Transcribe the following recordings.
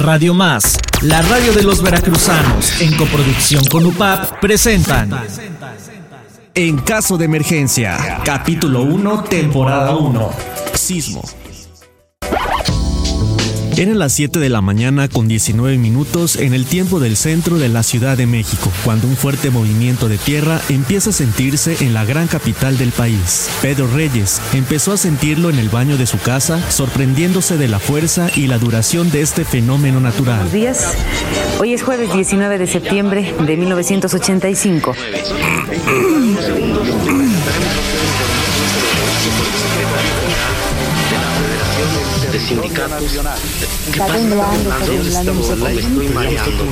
Radio Más, la radio de los veracruzanos, en coproducción con UPAP, presentan En caso de emergencia, capítulo 1, temporada 1, Sismo. Eran las 7 de la mañana con 19 minutos en el tiempo del centro de la Ciudad de México, cuando un fuerte movimiento de tierra empieza a sentirse en la gran capital del país. Pedro Reyes empezó a sentirlo en el baño de su casa, sorprendiéndose de la fuerza y la duración de este fenómeno natural. Buenos días. Hoy es jueves 19 de septiembre de 1985. De sindicatos. ¿Qué Está pasa? temblando, está temblando, Me estoy mareando.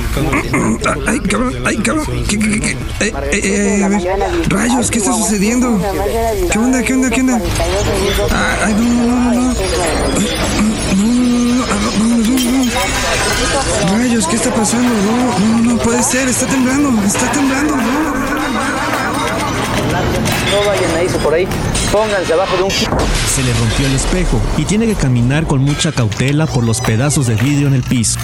Ay, cabrón, ay, cabrón. ¿Qué, qué, qué? Eh, eh, eh, a ver. Rayos, ¿qué está sucediendo? ¿Qué onda, qué onda, qué onda? Ah, Ay, no, no, no, no, no. No, no, no, no, no, no, no. Rayos, ¿qué está pasando? No, no, no, no puede ser, está temblando, está temblando, no. No vayan a irse por ahí. Pónganse abajo de un Se le rompió el espejo y tiene que caminar con mucha cautela por los pedazos de vidrio en el piso.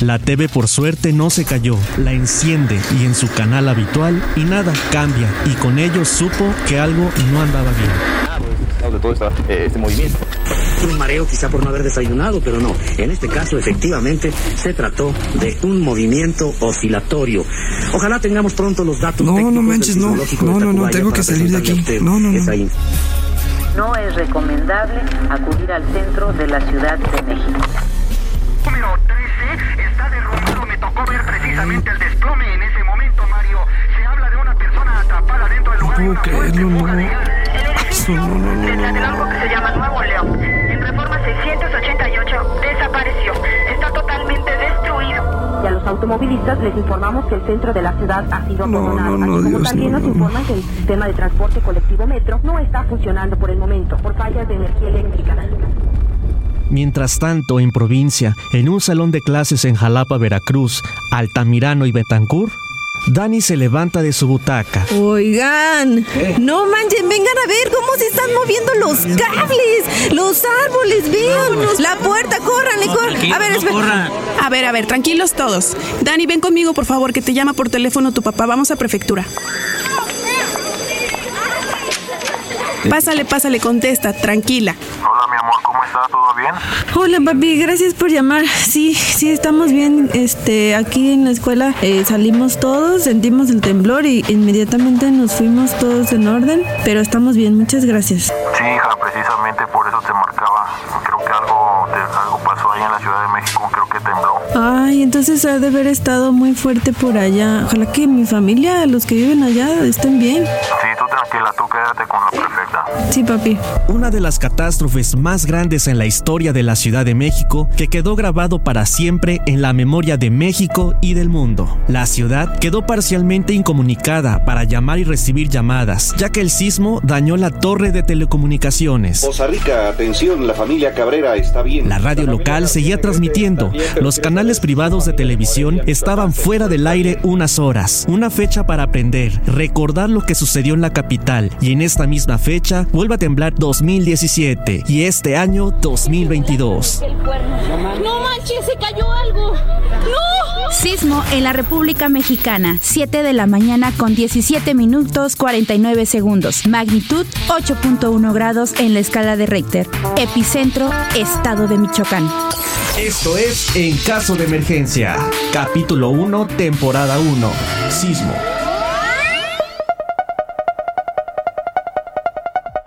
La TV por suerte no se cayó, la enciende y en su canal habitual y nada cambia y con ello supo que algo no andaba bien. de todo esta, eh, este movimiento. Un mareo quizá por no haber desayunado, pero no. En este caso, efectivamente, se trató de un movimiento oscilatorio. Ojalá tengamos pronto los datos No, no manches, no. No, no, no, tengo que salir de aquí. No, no, no. No es recomendable acudir al centro de la Ciudad de México. número 13 está derrumbado. Me tocó ver precisamente el desplome en ese momento, Mario. Se habla de una persona atrapada dentro del lugar. y puedo creerlo, no. No, no, no, no, Se trata de no. algo que se llama Nuevo León. En Reforma 688 desapareció. Está totalmente destruido. Y a los automovilistas les informamos que el centro de la ciudad ha sido No, abandonado. no, no, así como Dios, también no, nos no, no. informan que el sistema de transporte colectivo metro no está funcionando por el momento por fallas de energía eléctrica. Mientras tanto, en provincia, en un salón de clases en Jalapa, Veracruz, Altamirano y Betancur, Dani se levanta de su butaca. Oigan, no manchen, vengan a ver cómo se están moviendo los cables, los árboles, vean, la puerta, córranle, corran. A ver, espera. A ver, a ver, tranquilos todos. Dani, ven conmigo, por favor, que te llama por teléfono tu papá. Vamos a prefectura. Pásale, pásale, contesta, tranquila. Hola, mi amor, ¿cómo estás? Hola papi, gracias por llamar. Sí, sí, estamos bien. Este, aquí en la escuela eh, salimos todos, sentimos el temblor y inmediatamente nos fuimos todos en orden, pero estamos bien, muchas gracias. Sí, hija, precisamente por eso te Ay, entonces ha de haber estado muy fuerte por allá. Ojalá que mi familia, los que viven allá, estén bien. Sí, tú tranquila, tú quédate con la perfecta. Sí, papi. Una de las catástrofes más grandes en la historia de la Ciudad de México que quedó grabado para siempre en la memoria de México y del mundo. La ciudad quedó parcialmente incomunicada para llamar y recibir llamadas, ya que el sismo dañó la torre de telecomunicaciones. Poza Rica, atención, la familia Cabrera está bien. La radio local seguía transmitiendo. Los canales privados de televisión estaban fuera del aire unas horas. Una fecha para aprender, recordar lo que sucedió en la capital. Y en esta misma fecha vuelve a temblar 2017 y este año 2022. No manches, se cayó algo. ¡No! Sismo en la República Mexicana, 7 de la mañana con 17 minutos 49 segundos. Magnitud 8.1 grados en la escala de Richter. Epicentro, Estado de Michoacán. Esto es En caso de emergencia, capítulo 1, temporada 1, sismo.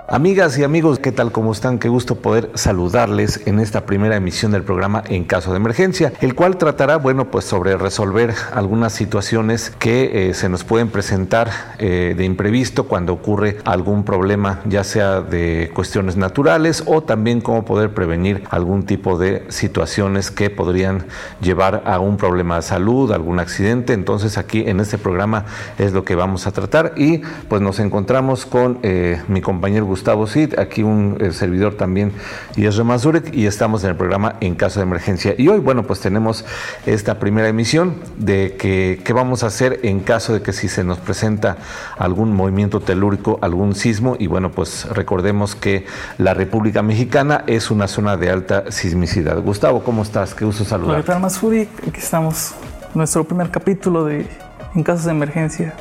Amigas y amigos, ¿qué tal? ¿Cómo están? Qué gusto poder saludarles en esta primera emisión del programa En caso de emergencia, el cual tratará, bueno, pues sobre resolver algunas situaciones que eh, se nos pueden presentar eh, de imprevisto cuando ocurre algún problema, ya sea de cuestiones naturales o también cómo poder prevenir algún tipo de situaciones que podrían llevar a un problema de salud, algún accidente. Entonces aquí en este programa es lo que vamos a tratar y pues nos encontramos con eh, mi compañero Gustavo Cid, aquí un servidor también, y es Mazurek, y estamos en el programa En Caso de Emergencia. Y hoy, bueno, pues tenemos esta primera emisión de que, qué vamos a hacer en caso de que si se nos presenta algún movimiento telúrico, algún sismo, y bueno, pues recordemos que la República Mexicana es una zona de alta sismicidad. Gustavo, ¿cómo estás? Qué gusto saludar. Mazurek, aquí estamos, nuestro primer capítulo de En Casos de Emergencia.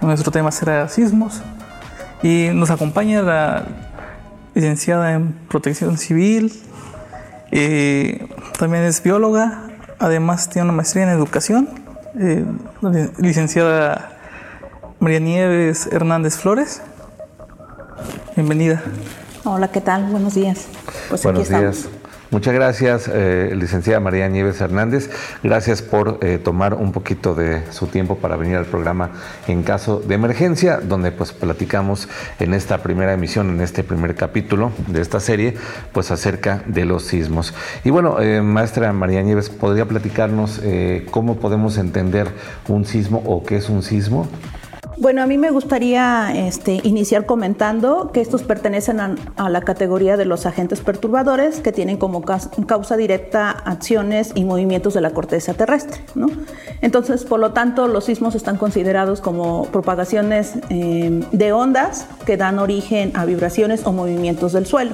Nuestro tema será sismos y nos acompaña la licenciada en protección civil, eh, también es bióloga, además tiene una maestría en educación, eh, licenciada María Nieves Hernández Flores. Bienvenida. Hola, ¿qué tal? Buenos días. Pues Buenos días. Muchas gracias, eh, licenciada María Nieves Hernández. Gracias por eh, tomar un poquito de su tiempo para venir al programa en caso de emergencia, donde pues platicamos en esta primera emisión, en este primer capítulo de esta serie, pues acerca de los sismos. Y bueno, eh, maestra María Nieves, ¿podría platicarnos cómo podemos entender un sismo o qué es un sismo? Bueno, a mí me gustaría este, iniciar comentando que estos pertenecen a, la categoría de los agentes perturbadores que tienen como causa directa acciones y movimientos de la corteza terrestre. Entonces, por lo tanto, los sismos están considerados como propagaciones eh, de ondas que dan origen a vibraciones o movimientos del suelo.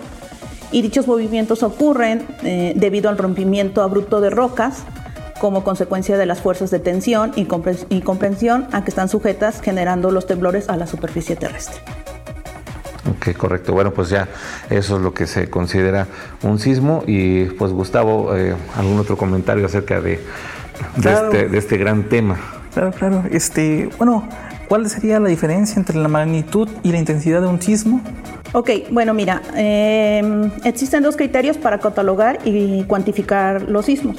Y dichos movimientos ocurren eh, debido al rompimiento abrupto de rocas como consecuencia de las fuerzas de tensión y, comprensión a que están sujetas generando los temblores a la superficie terrestre. Ok, correcto. Bueno, pues ya eso es lo que se considera un sismo. Y pues Gustavo, eh, ¿algún otro comentario acerca de, este, de, este, gran tema? Claro, claro. Este, bueno, ¿cuál sería la diferencia entre la magnitud y la intensidad de un sismo? Ok, bueno, mira, eh, existen dos criterios para catalogar y cuantificar los sismos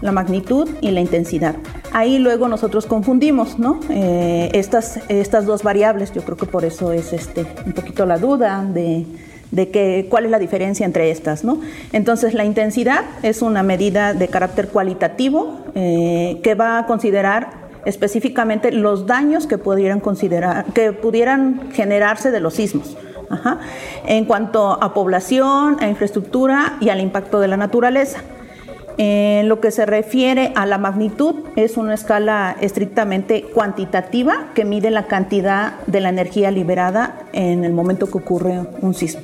la magnitud y la intensidad. Ahí luego nosotros confundimos ¿no? Eh, estas, estas dos variables, yo creo que por eso es este, un poquito la duda de, de que, cuál es la diferencia entre estas. ¿no? Entonces la intensidad es una medida de carácter cualitativo eh, que va a considerar específicamente los daños que pudieran, considerar, que pudieran generarse de los sismos. En cuanto a población, a infraestructura y al impacto de la naturaleza. En lo que se refiere a la magnitud, es una escala estrictamente cuantitativa que mide la cantidad de la energía liberada en el momento que ocurre un sismo.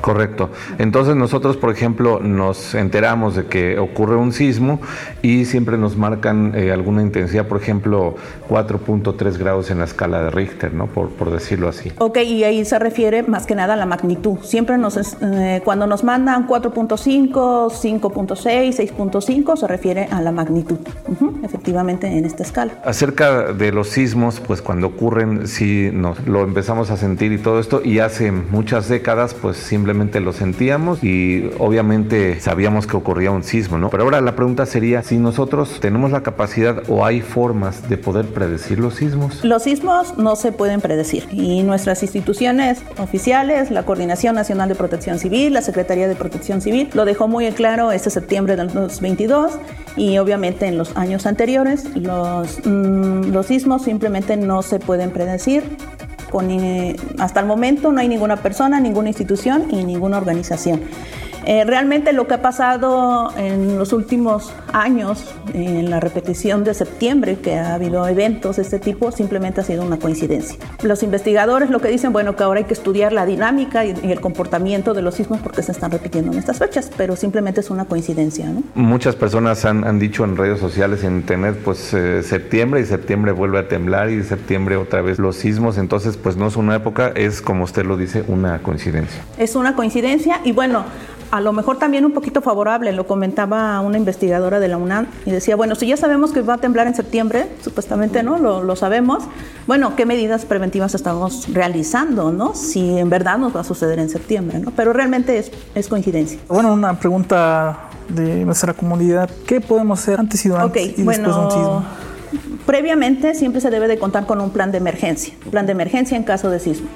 Correcto. Entonces nosotros, por ejemplo, nos enteramos de que ocurre un sismo y siempre nos marcan eh, alguna intensidad, por ejemplo, 4.3 grados en la escala de Richter, ¿no? Por, por, decirlo así. Ok, y ahí se refiere más que nada a la magnitud. Siempre nos, eh, cuando nos mandan 4.5, 5.6, 6.5, se refiere a la magnitud, efectivamente, en esta escala. Acerca de los sismos, pues cuando ocurren, sí nos, lo empezamos a sentir y todo esto, y hace muchas décadas, pues siempre simplemente lo sentíamos y obviamente sabíamos que ocurría un sismo, ¿no? Pero ahora la pregunta sería si nosotros tenemos la capacidad o hay formas de poder predecir los sismos. Los sismos no se pueden predecir y nuestras instituciones oficiales, la Coordinación Nacional de Protección Civil, la Secretaría de Protección Civil, lo dejó muy claro este septiembre del 2022 y obviamente en los años anteriores los, mm, los sismos simplemente no se pueden predecir hasta el momento no hay ninguna persona, ninguna institución y ninguna organización. Eh, realmente lo que ha pasado en los últimos años, en la repetición de septiembre, que ha habido eventos de este tipo, simplemente ha sido una coincidencia. Los investigadores lo que dicen, bueno, que ahora hay que estudiar la dinámica y, el comportamiento de los sismos porque se están repitiendo en estas fechas, pero simplemente es una coincidencia. Muchas personas han, dicho en redes sociales, en internet, pues eh, septiembre y septiembre vuelve a temblar y septiembre otra vez los sismos, entonces pues no es una época, es como usted lo dice, una coincidencia. Es una coincidencia y bueno, a lo mejor también un poquito favorable, lo comentaba una investigadora de la UNAM y decía, bueno, si ya sabemos que va a temblar en septiembre, supuestamente, ¿no? Lo, sabemos, bueno, ¿qué medidas preventivas estamos realizando, ¿no? Si en verdad nos va a suceder en septiembre, ¿no? Pero realmente es, es coincidencia. Bueno, una pregunta de nuestra comunidad, ¿qué podemos hacer antes y durante y después de un sismo? Previamente siempre se debe de contar con un plan de emergencia, plan de emergencia en caso de sismo.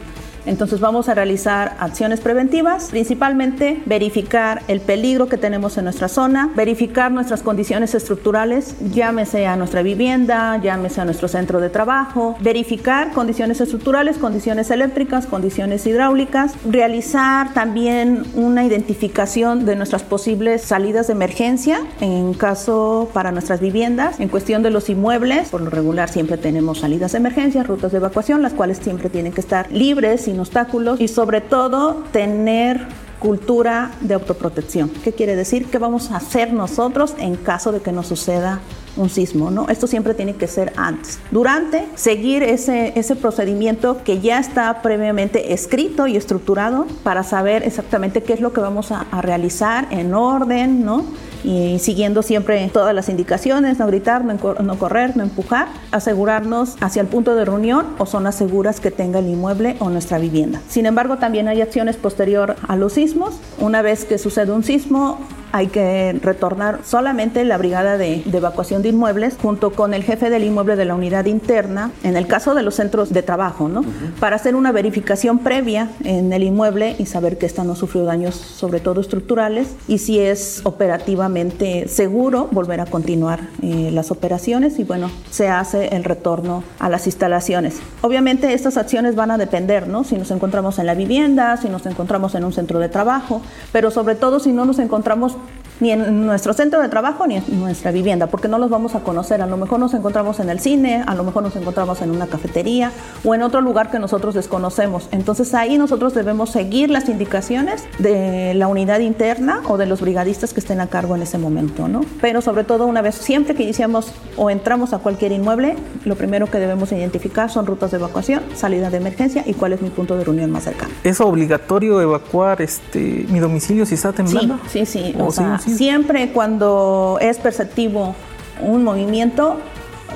Entonces vamos a realizar acciones preventivas, principalmente verificar el peligro que tenemos en nuestra zona, verificar nuestras condiciones estructurales, llámese a nuestra vivienda, llámese a nuestro centro de trabajo, verificar condiciones estructurales, condiciones eléctricas, condiciones hidráulicas, realizar también una identificación de nuestras posibles salidas de emergencia en caso para nuestras viviendas, en cuestión de los inmuebles, por lo regular siempre tenemos salidas de emergencia, rutas de evacuación, las cuales siempre tienen que estar libres, sin obstáculos y sobre todo tener cultura de autoprotección. ¿Qué quiere decir? ¿Qué vamos a hacer nosotros en caso de que nos suceda un sismo, ¿no? Esto siempre tiene que ser antes. Durante, seguir ese, ese procedimiento que ya está previamente escrito y estructurado para saber exactamente qué es lo que vamos a, realizar en orden, ¿no? y siguiendo siempre todas las indicaciones, no gritar, no, no, correr, no empujar, asegurarnos hacia el punto de reunión o zonas seguras que tenga el inmueble o nuestra vivienda. Sin embargo, también hay acciones posterior a los sismos. Una vez que sucede un sismo, hay que retornar solamente la brigada de, de, evacuación de inmuebles junto con el jefe del inmueble de la unidad interna, en el caso de los centros de trabajo, ¿no? Uh -huh. Para hacer una verificación previa en el inmueble y saber que ésta no sufrió daños, sobre todo estructurales, y si es operativamente seguro volver a continuar eh, las operaciones y bueno, se hace el retorno a las instalaciones. Obviamente estas acciones van a depender, ¿no? Si nos encontramos en la vivienda, si nos encontramos en un centro de trabajo, pero sobre todo si no nos encontramos ni en nuestro centro de trabajo ni en nuestra vivienda, porque no los vamos a conocer. A lo mejor nos encontramos en el cine, a lo mejor nos encontramos en una cafetería o en otro lugar que nosotros desconocemos. Entonces ahí nosotros debemos seguir las indicaciones de la unidad interna o de los brigadistas que estén a cargo en ese momento, ¿no? Pero sobre todo una vez, siempre que iniciamos o entramos a cualquier inmueble, lo primero que debemos identificar son rutas de evacuación, salida de emergencia y cuál es mi punto de reunión más cercano. ¿Es obligatorio evacuar este, mi domicilio si está temblando? Sí, sí, sí. O sea, sí, Siempre cuando es perceptivo un movimiento,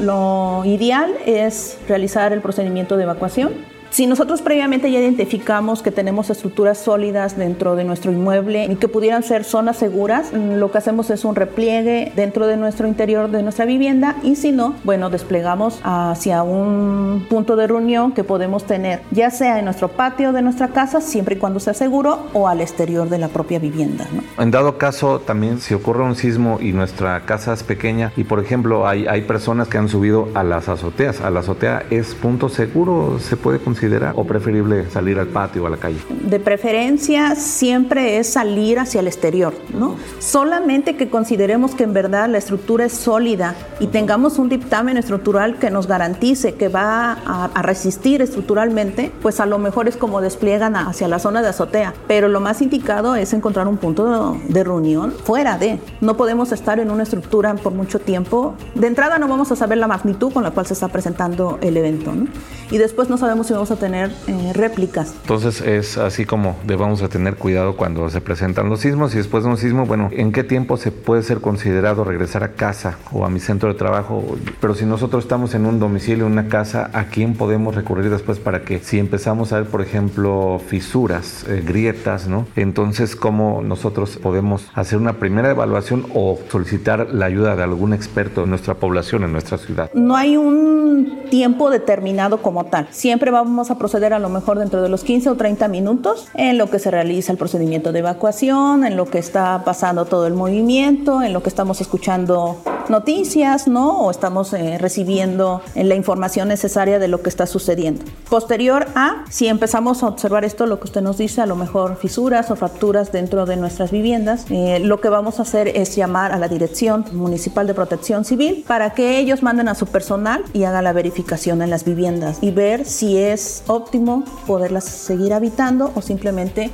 lo ideal es realizar el procedimiento de evacuación si nosotros previamente ya identificamos que tenemos estructuras sólidas dentro de nuestro inmueble y que pudieran ser zonas seguras, lo que hacemos es un repliegue dentro de nuestro interior de nuestra vivienda y si no, bueno, desplegamos hacia un punto de reunión que podemos tener, ya sea en nuestro patio de nuestra casa, siempre y cuando sea seguro, o al exterior de la propia vivienda. ¿no? En dado caso, también si ocurre un sismo y nuestra casa es pequeña y, por ejemplo, hay, hay personas que han subido a las azoteas, ¿a la azotea es punto seguro? ¿Se puede considerar? O preferible salir al patio o a la calle? De preferencia siempre es salir hacia el exterior, ¿no? Solamente que consideremos que en verdad la estructura es sólida y tengamos un dictamen estructural que nos garantice que va a, a resistir estructuralmente, pues a lo mejor es como despliegan hacia la zona de azotea, pero lo más indicado es encontrar un punto de, de reunión fuera de. No podemos estar en una estructura por mucho tiempo. De entrada no vamos a saber la magnitud con la cual se está presentando el evento, ¿no? Y después no sabemos si vamos a tener eh, réplicas. Entonces es así como debemos de tener cuidado cuando se presentan los sismos y después de un sismo, bueno, ¿en qué tiempo se puede ser considerado regresar a casa o a mi centro de trabajo? Pero si nosotros estamos en un domicilio, en una casa, ¿a quién podemos recurrir después para que si empezamos a ver, por ejemplo, fisuras, eh, grietas, ¿no? Entonces, ¿cómo nosotros podemos hacer una primera evaluación o solicitar la ayuda de algún experto en nuestra población, en nuestra ciudad? No hay un tiempo determinado como tal. Siempre vamos a proceder a lo mejor dentro de los 15 o 30 minutos en lo que se realiza el procedimiento de evacuación, en lo que está pasando todo el movimiento, en lo que estamos escuchando noticias, ¿no? O estamos eh, recibiendo la información necesaria de lo que está sucediendo. Posterior a, si empezamos a observar esto, lo que usted nos dice, a lo mejor fisuras o fracturas dentro de nuestras viviendas, eh, lo que vamos a hacer es llamar a la Dirección Municipal de Protección Civil para que ellos manden a su personal y hagan la verificación en las viviendas y ver si es óptimo poderlas seguir habitando o simplemente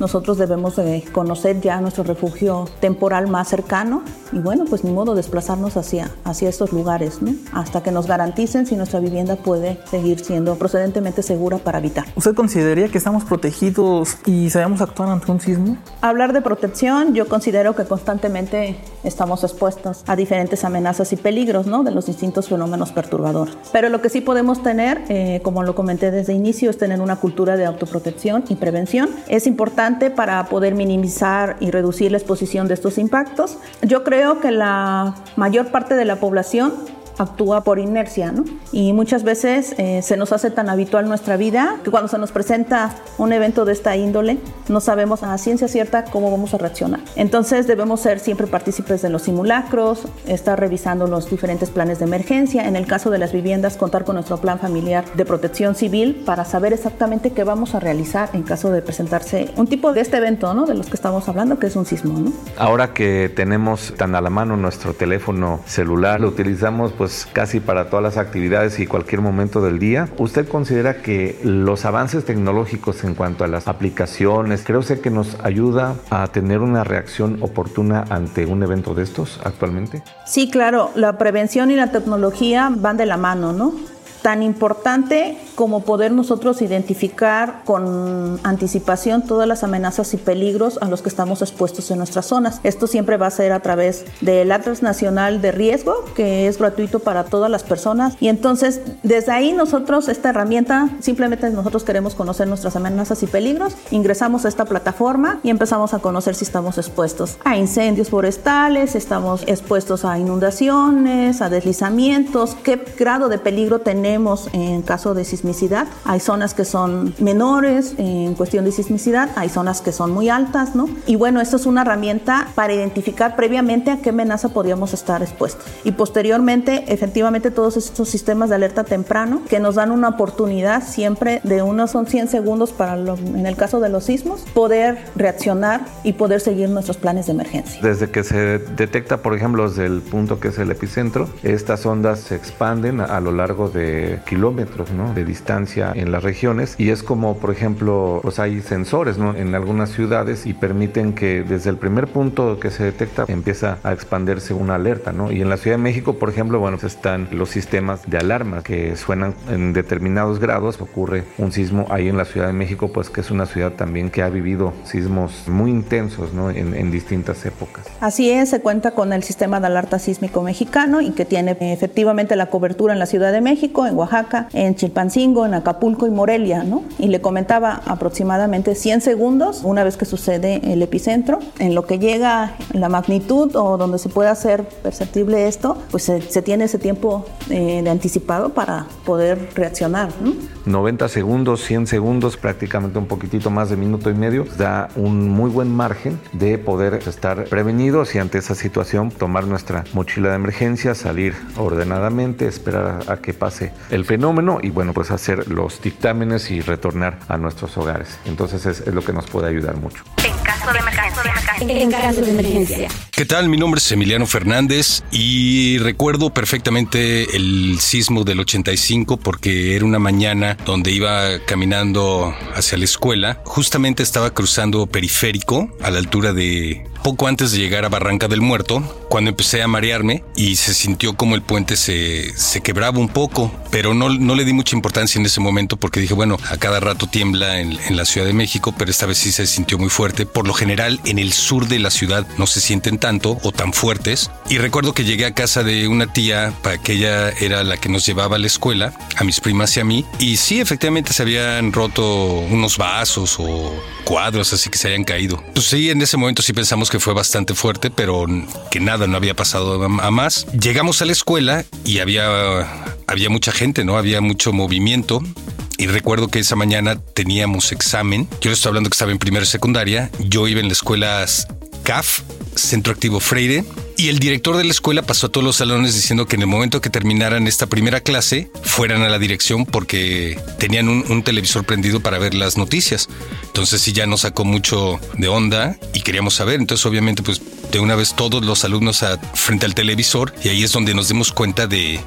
nosotros debemos de conocer ya nuestro refugio temporal más cercano y bueno, pues ni modo desplazarnos hacia, hacia estos lugares, ¿no? Hasta que nos garanticen si nuestra vivienda puede seguir siendo procedentemente segura para habitar. ¿Usted consideraría que estamos protegidos y sabemos actuar ante un sismo? Hablar de protección, yo considero que constantemente estamos expuestos a diferentes amenazas y peligros, ¿no? De los distintos fenómenos perturbadores. Pero lo que sí podemos tener, eh, como lo comenté desde inicio, es tener una cultura de autoprotección y prevención. Es importante para poder minimizar y reducir la exposición de estos impactos. Yo creo que la mayor parte de la población actúa por inercia, ¿no? Y muchas veces eh, se nos hace tan habitual nuestra vida que cuando se nos presenta un evento de esta índole, no sabemos a ciencia cierta cómo vamos a reaccionar. Entonces debemos ser siempre partícipes de los simulacros, estar revisando los diferentes planes de emergencia. En el caso de las viviendas, contar con nuestro plan familiar de protección civil para saber exactamente qué vamos a realizar en caso de presentarse un tipo de este evento, ¿no? De los que estamos hablando, que es un sismo, ¿no? Ahora que tenemos tan a la mano nuestro teléfono celular, lo utilizamos pues casi para todas las actividades y cualquier momento del día. ¿Usted considera que los avances tecnológicos en cuanto a las aplicaciones, creo que nos ayuda a tener una reacción oportuna ante un evento de estos actualmente? Sí, claro, la prevención y la tecnología van de la mano, ¿no? Tan importante como poder nosotros identificar con anticipación todas las amenazas y peligros a los que estamos expuestos en nuestras zonas. Esto siempre va a ser a través del Atlas Nacional de Riesgo, que es gratuito para todas las personas. Y entonces, desde ahí nosotros, esta herramienta, simplemente nosotros queremos conocer nuestras amenazas y peligros, ingresamos a esta plataforma y empezamos a conocer si estamos expuestos a incendios forestales, estamos expuestos a inundaciones, a deslizamientos, qué grado de peligro tenemos en caso de sismicidad. Hay zonas que son menores en cuestión de sismicidad, hay zonas que son muy altas, ¿no? Y bueno, esto es una herramienta para identificar previamente a qué amenaza podríamos estar expuestos. Y posteriormente, efectivamente, todos estos sistemas de alerta temprano que nos dan una oportunidad siempre de unos son 100 segundos para, en el caso de los sismos, poder reaccionar y poder seguir nuestros planes de emergencia. Desde que se detecta, por ejemplo, desde el punto que es el epicentro, estas ondas se expanden a lo largo de kilómetros ¿no? de distancia en las regiones y es como por ejemplo pues hay sensores ¿no? en algunas ciudades y permiten que desde el primer punto que se detecta empieza a expandirse una alerta ¿no? y en la Ciudad de México por ejemplo bueno están los sistemas de alarma que suenan en determinados grados ocurre un sismo ahí en la Ciudad de México pues que es una ciudad también que ha vivido sismos muy intensos ¿no? en, en distintas épocas así es se cuenta con el sistema de alerta sísmico mexicano y que tiene efectivamente la cobertura en la Ciudad de México en Oaxaca, en Chilpancingo, en Acapulco y Morelia, ¿no? Y le comentaba aproximadamente 100 segundos una vez que sucede el epicentro. En lo que llega la magnitud o donde se puede hacer perceptible esto, pues se, tiene ese tiempo eh, de anticipado para poder reaccionar. 90 segundos, 100 segundos, prácticamente un poquitito más de minuto y medio, da un muy buen margen de poder estar prevenidos y ante esa situación tomar nuestra mochila de emergencia, salir ordenadamente, esperar a que pase el fenómeno y bueno, pues hacer los dictámenes y retornar a nuestros hogares. Entonces es, lo que nos puede ayudar mucho. En caso de emergencia. En caso de emergencia. ¿Qué tal? Mi nombre es Emiliano Fernández y recuerdo perfectamente el sismo del 85 porque era una mañana donde iba caminando hacia la escuela. Justamente estaba cruzando periférico a la altura de poco antes de llegar a Barranca del Muerto, cuando empecé a marearme y se sintió como el puente se, se quebraba un poco, pero no, no le di mucha importancia en ese momento porque dije, bueno, a cada rato tiembla en, en, la Ciudad de México, pero esta vez sí se sintió muy fuerte. Por lo general, en el sur de la ciudad no se sienten tanto o tan fuertes. Y recuerdo que llegué a casa de una tía, para que ella era la que nos llevaba a la escuela, a mis primas y a mí, y sí, efectivamente se habían roto unos vasos o cuadros así que se hayan caído. Pues sí, en ese momento sí pensamos que fue bastante fuerte, pero que nada, no había pasado a más. Llegamos a la escuela y había, había mucha gente, ¿no? Había mucho movimiento. Y recuerdo que esa mañana teníamos examen. Yo les estoy hablando que estaba en primera secundaria. Yo iba en la escuela CAF, Centro Activo Freire, y el director de la escuela pasó a todos los salones diciendo que en el momento que terminaran esta primera clase fueran a la dirección porque tenían un, televisor prendido para ver las noticias. Entonces sí ya nos sacó mucho de onda y queríamos saber. Entonces obviamente pues de una vez todos los alumnos frente al televisor y ahí es donde nos dimos cuenta de,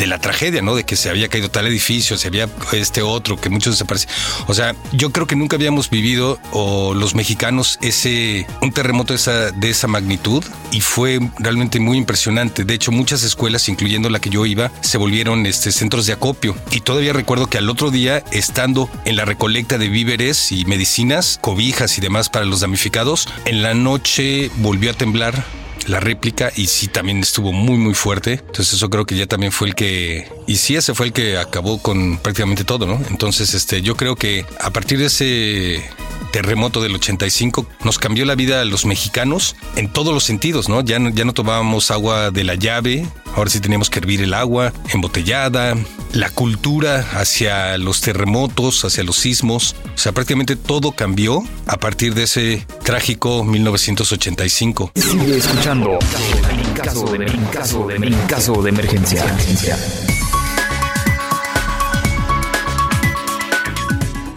de la tragedia, ¿no? De que se había caído tal edificio, se había este otro, que muchos desaparecieron. O sea, yo creo que nunca habíamos vivido, o los mexicanos, ese, un terremoto de esa, de esa magnitud y fue realmente muy impresionante. De hecho, muchas escuelas, incluyendo la que yo iba, se volvieron este, centros de acopio. Y todavía recuerdo que al otro día, estando en la recolecta de víveres y medicinas, cobijas y demás para los damnificados, en la noche volvió a temblar la réplica y sí también estuvo muy muy fuerte. Entonces eso creo que ya también fue el que y sí ese fue el que acabó con prácticamente todo, ¿no? Entonces este yo creo que a partir de ese terremoto del 85 nos cambió la vida a los mexicanos en todos los sentidos, ¿no? Ya, ya no tomábamos agua de la llave, ahora sí teníamos que hervir el agua embotellada, la cultura hacia los terremotos, hacia los sismos, o sea, prácticamente todo cambió a partir de ese trágico 1985. Sigue escuchando en caso de, en caso de, en caso de emergencia.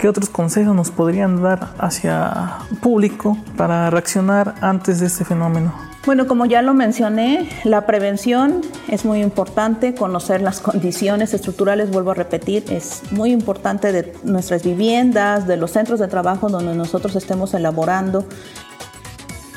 ¿Qué otros consejos nos podrían dar hacia público para reaccionar antes de este fenómeno? Bueno, como ya lo mencioné, la prevención es muy importante, conocer las condiciones estructurales, vuelvo a repetir, es muy importante de nuestras viviendas, de los centros de trabajo donde nosotros estemos elaborando.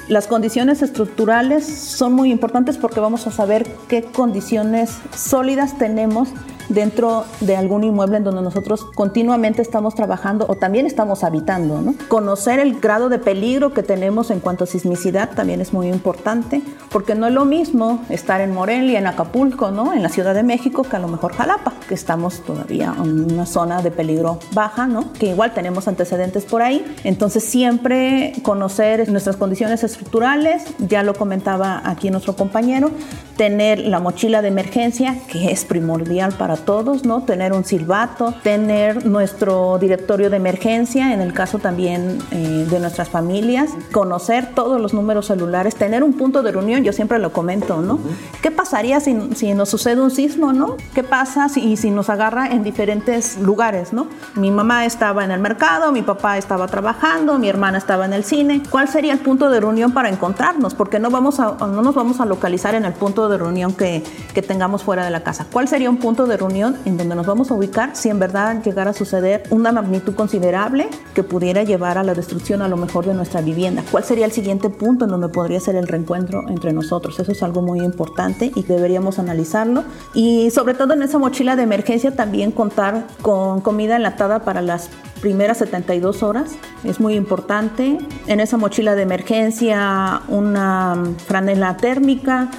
Las condiciones estructurales son muy importantes porque vamos a saber qué condiciones sólidas tenemos dentro de algún inmueble en donde nosotros continuamente estamos trabajando o también estamos habitando. ¿no? Conocer el grado de peligro que tenemos en cuanto a sismicidad también es muy importante, porque no es lo mismo estar en Morelia, en Acapulco, ¿no? en la Ciudad de México, que a lo mejor Jalapa, que estamos todavía en una zona de peligro baja, ¿no? que igual tenemos antecedentes por ahí. Entonces siempre conocer nuestras condiciones estructurales, ya lo comentaba aquí nuestro compañero, tener la mochila de emergencia, que es primordial para todos, ¿no? Tener un silbato, tener nuestro directorio de emergencia, en el caso también eh, de nuestras familias, conocer todos los números celulares, tener un punto de reunión, yo siempre lo comento, ¿no? ¿Qué pasaría si, si, nos sucede un sismo, ¿no? ¿Qué pasa si, si nos agarra en diferentes lugares, ¿no? Mi mamá estaba en el mercado, mi papá estaba trabajando, mi hermana estaba en el cine. ¿Cuál sería el punto de reunión para encontrarnos? Porque no, vamos a, no nos vamos a localizar en el punto de reunión que, que tengamos fuera de la casa. ¿Cuál sería un punto de reunión? En donde nos vamos a ubicar si en verdad llegara a suceder una magnitud considerable que pudiera llevar a la destrucción a lo mejor de nuestra vivienda. ¿Cuál sería el siguiente punto en donde podría ser el reencuentro entre nosotros? Eso es algo muy importante y deberíamos analizarlo. Y sobre todo en esa mochila de emergencia también contar con comida enlatada para las primeras 72 horas. Es muy importante. En esa mochila de emergencia una franela térmica,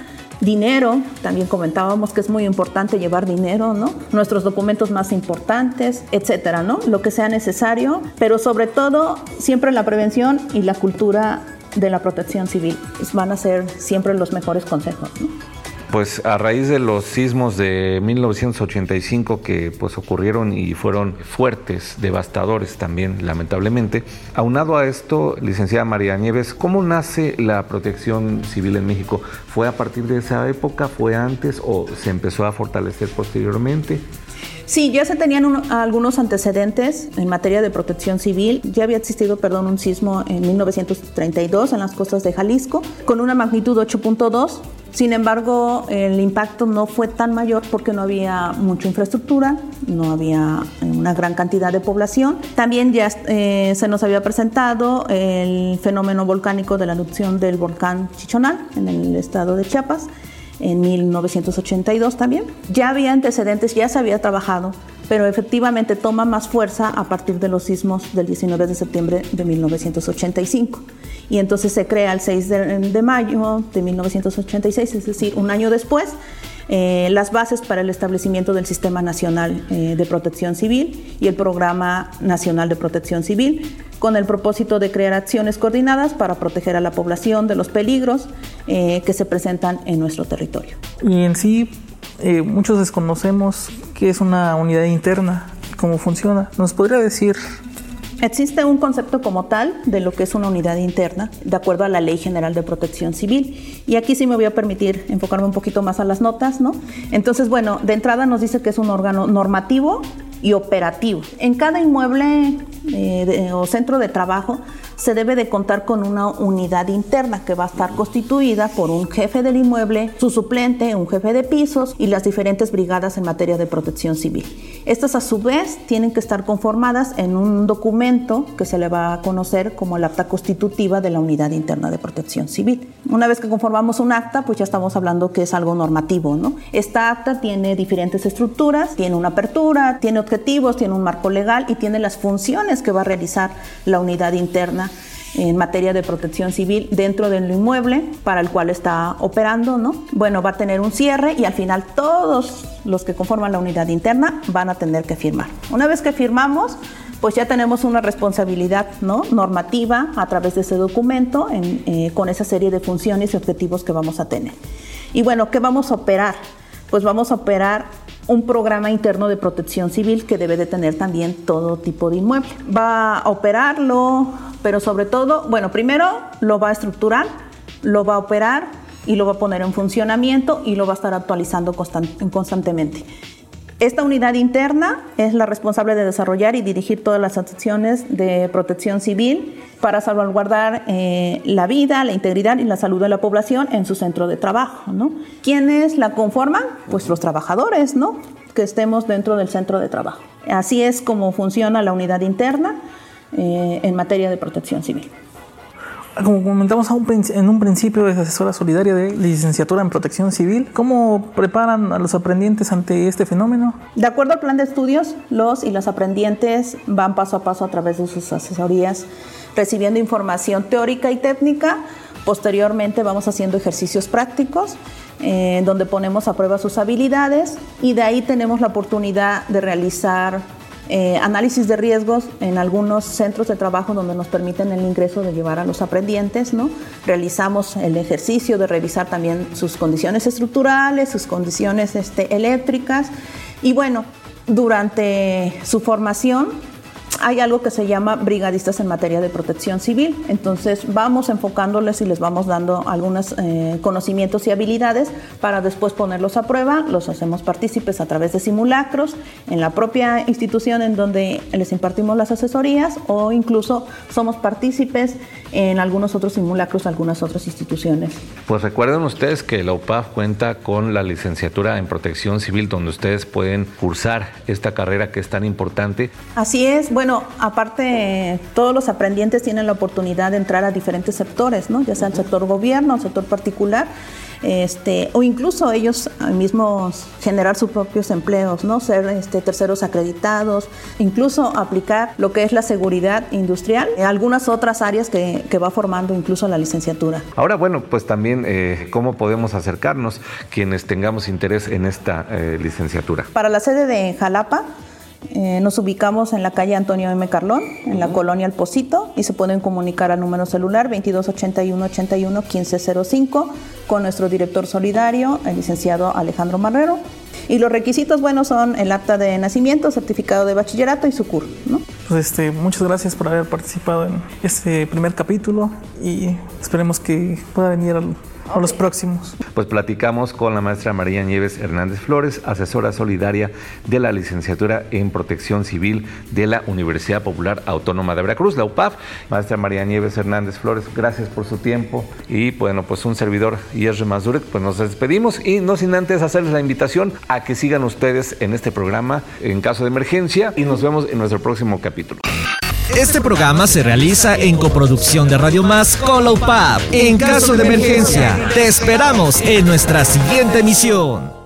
Dinero, también comentábamos que es muy importante llevar dinero, ¿no? Nuestros documentos más importantes, etcétera, ¿no? Lo que sea necesario, pero sobre todo siempre la prevención y la cultura de la protección civil van a ser siempre los mejores consejos. Pues a raíz de los sismos de 1985 que pues ocurrieron y fueron fuertes, devastadores también, lamentablemente, aunado a esto, licenciada María Nieves, ¿cómo nace la protección civil en México? ¿Fue a partir de esa época? ¿Fue antes o se empezó a fortalecer posteriormente? Sí, ya se tenían algunos antecedentes en materia de protección civil. Ya había existido, perdón, un sismo en 1932 en las costas de Jalisco con una magnitud 8.2 sin embargo, el impacto no fue tan mayor porque no había mucha infraestructura, no había una gran cantidad de población. También ya eh, se nos había presentado el fenómeno volcánico de la erupción del volcán Chichonal en el estado de Chiapas en 1982 también. Ya había antecedentes, ya se había trabajado, pero efectivamente toma más fuerza a partir de los sismos del 19 de septiembre de 1985 y entonces se crea el 6 de, mayo de 1986, es decir, un año después, eh, las bases para el establecimiento del Sistema Nacional eh, de Protección Civil y el Programa Nacional de Protección Civil, con el propósito de crear acciones coordinadas para proteger a la población de los peligros eh, que se presentan en nuestro territorio. Y en sí, muchos desconocemos qué es una unidad interna, cómo funciona. ¿Nos podría decir Existe un concepto como tal de lo que es una unidad interna, de acuerdo a la Ley General de Protección Civil. Y aquí sí me voy a permitir enfocarme un poquito más a las notas, ¿no? Entonces, bueno, de entrada nos dice que es un órgano normativo y operativo. En cada inmueble eh, o centro de trabajo se debe de contar con una unidad interna que va a estar constituida por un jefe del inmueble, su suplente, un jefe de pisos y las diferentes brigadas en materia de protección civil. Estas a su vez tienen que estar conformadas en un documento que se le va a conocer como el acta constitutiva de la unidad interna de protección civil. Una vez que conformamos un acta, pues ya estamos hablando que es algo normativo, ¿no? Esta acta tiene diferentes estructuras, tiene una apertura, tiene objetivos, tiene un marco legal y tiene las funciones que va a realizar la unidad interna en materia de protección civil dentro del inmueble para el cual está operando, ¿no? Bueno, va a tener un cierre y al final todos los que conforman la unidad interna van a tener que firmar. Una vez que firmamos, pues ya tenemos una responsabilidad ¿no? normativa a través de ese documento eh, con esa serie de funciones y objetivos que vamos a tener. Y bueno, ¿qué vamos a operar? Pues vamos a operar un programa interno de protección civil que debe de tener también todo tipo de inmueble. Va a operarlo, pero sobre todo, bueno, primero lo va a estructurar, lo va a operar y lo va a poner en funcionamiento y lo va a estar actualizando constantemente. Esta unidad interna es la responsable de desarrollar y dirigir todas las acciones de protección civil para salvaguardar eh, la vida, la integridad y la salud de la población en su centro de trabajo. ¿no? ¿Quiénes la conforman? Pues los trabajadores, ¿no? que estemos dentro del centro de trabajo. Así es como funciona la unidad interna eh, en materia de protección civil. Como comentamos en un principio, es asesora solidaria de licenciatura en protección civil. ¿Cómo preparan a los aprendientes ante este fenómeno? De acuerdo al plan de estudios, los y las aprendientes van paso a paso a través de sus asesorías, recibiendo información teórica y técnica. Posteriormente vamos haciendo ejercicios prácticos eh, donde ponemos a prueba sus habilidades y de ahí tenemos la oportunidad de realizar eh, análisis de riesgos en algunos centros de trabajo donde nos permiten el ingreso de llevar a los aprendientes, ¿no? Realizamos el ejercicio de revisar también sus condiciones estructurales, sus condiciones este, eléctricas y bueno, durante su formación hay algo que se llama brigadistas en materia de protección civil. Entonces vamos enfocándoles y les vamos dando algunos eh, conocimientos y habilidades para después ponerlos a prueba. Los hacemos partícipes a través de simulacros en la propia institución en donde les impartimos las asesorías o incluso somos partícipes en algunos otros simulacros, algunas otras instituciones. Pues recuerden ustedes que la UPAF cuenta con la licenciatura en protección civil donde ustedes pueden cursar esta carrera que es tan importante. Así es, bueno, aparte todos los aprendientes tienen la oportunidad de entrar a diferentes sectores, ¿no? ya sea el sector gobierno, el sector particular este, o incluso ellos mismos generar sus propios empleos, ¿no? ser este, terceros acreditados, incluso aplicar lo que es la seguridad industrial en algunas otras áreas que, va formando incluso la licenciatura. Ahora, bueno, pues también eh, cómo podemos acercarnos quienes tengamos interés en esta eh, licenciatura. Para la sede de Jalapa, eh, nos ubicamos en la calle Antonio M. Carlón, en la colonia El Pocito, y se pueden comunicar al número celular 2281-81-1505 con nuestro director solidario, el licenciado Alejandro Marrero. Y los requisitos, bueno, son el acta de nacimiento, certificado de bachillerato y su CUR. ¿no? Pues este, muchas gracias por haber participado en este primer capítulo y esperemos que pueda venir al a los próximos. Pues platicamos con la maestra María Nieves Hernández Flores, asesora solidaria de la licenciatura en protección civil de la Universidad Popular Autónoma de Veracruz, la UPAF. Maestra María Nieves Hernández Flores, gracias por su tiempo. Y bueno, pues un servidor, Yerre Mazurek, pues nos despedimos y no sin antes hacerles la invitación a que sigan ustedes en este programa en caso de emergencia y nos vemos en nuestro próximo capítulo. Este programa se realiza en coproducción de Radio Más con la. En caso de emergencia, te esperamos en nuestra siguiente emisión.